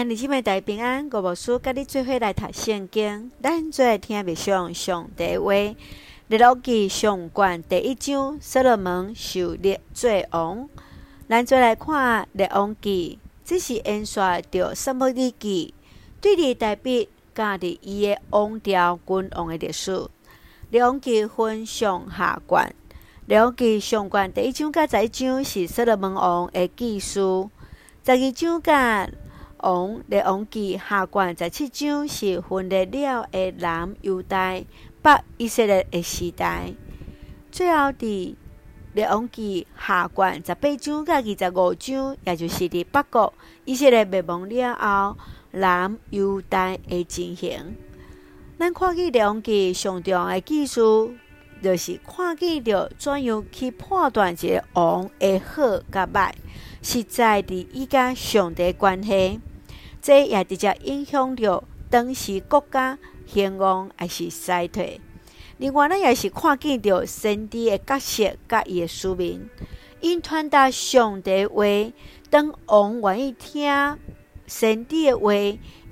兄弟姊妹大平安，我无输甲你做伙来读圣经，咱做来听默想上帝话。列王记上卷第一章，所罗门受列罪王。咱做来看列王记，这是延续着撒母耳记，对立代笔加伫伊个王朝君王的历史。列王记分上下卷，列王记上卷第一章甲十一章是所罗门王的记事，十二章甲王列王纪下卷十七章是分裂了的南犹大、北以色列的时代。最后伫列王纪下卷十八章甲二十五章，也就是伫北国以色列灭亡了后，南犹大的情形。咱看见列王纪上重要的记事，就是看见着怎样去判断一个王的好甲歹，实在伫伊甲上帝关系。这也直接影响着当时国家兴旺还是衰退。另外，咱也是看见着先帝的角色甲伊的使命，因传达上帝话，当王愿意听先帝的话，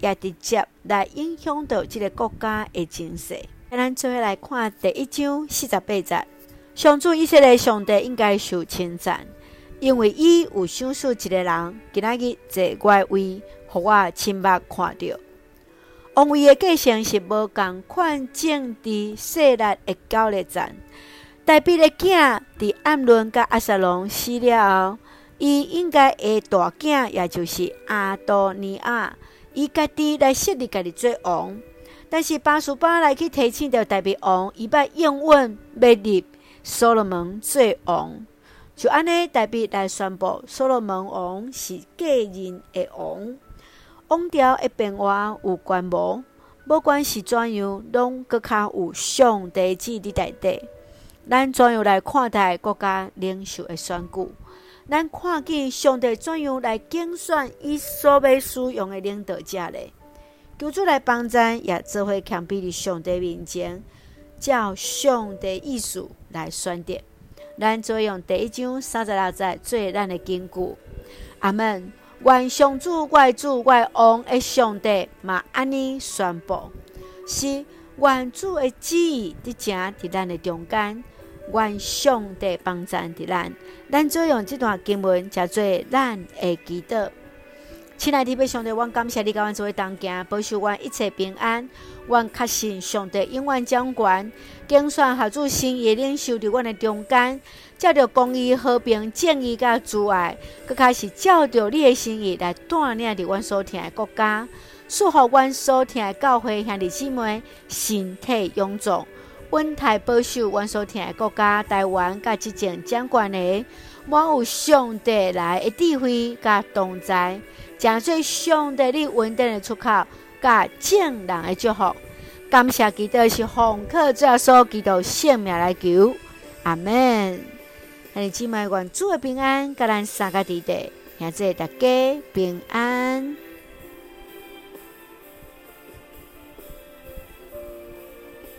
也直接来影响到这个国家的情势。咱做伙来看第一章四十八节，上主以色列上帝应该受称赞，因为伊有赏赐一个人，今仔日坐我位。互我亲目看到，王位的继承是无共款政治势力的交易战。代表的囝伫暗伦甲阿撒龙死了后，伊应该的大囝，也就是阿多尼亚，伊家己来设立家己做王。但是巴书巴来去提醒着代表王，伊要应允要立所罗门做王。就安尼，代表来宣布所罗门王是个人的王。王朝的变化有关无？不管是怎样，拢阁较有上帝旨伫内底。咱怎样来看待国家领袖的选举？咱看见上帝怎样来竞选伊所要使用的领导者呢？求主来帮咱，也做会强逼伫上帝面前，照上帝意思来选择。咱做用第一章三十六节做咱的根据。阿门。愿上主、怪主、怪王的上帝嘛，安尼宣布，是愿主的旨意伫正伫咱的中间，愿上帝帮咱伫咱，咱就用这段经文叫做咱的祈祷。亲爱的弟兄姊妹，我感谢你甲阮做伙同行，保守阮一切平安。阮确信上帝永远掌权，竞选合主心意领袖伫阮的中间，照着公义、和平、正义甲慈爱，阁开始照着你的心意来带领伫阮所听的国家，祝福阮所听的教会兄弟姊妹身体臃肿，稳态保守阮所听的国家台湾甲执政掌权的，满有上帝来的智慧甲同在。诚做上帝你稳定的出口，甲正人的祝福。感谢基督是奉靠主耶稣基督圣名来求，阿门。兄弟姊妹，愿主的平安，甲咱三个弟弟，现在大家平安。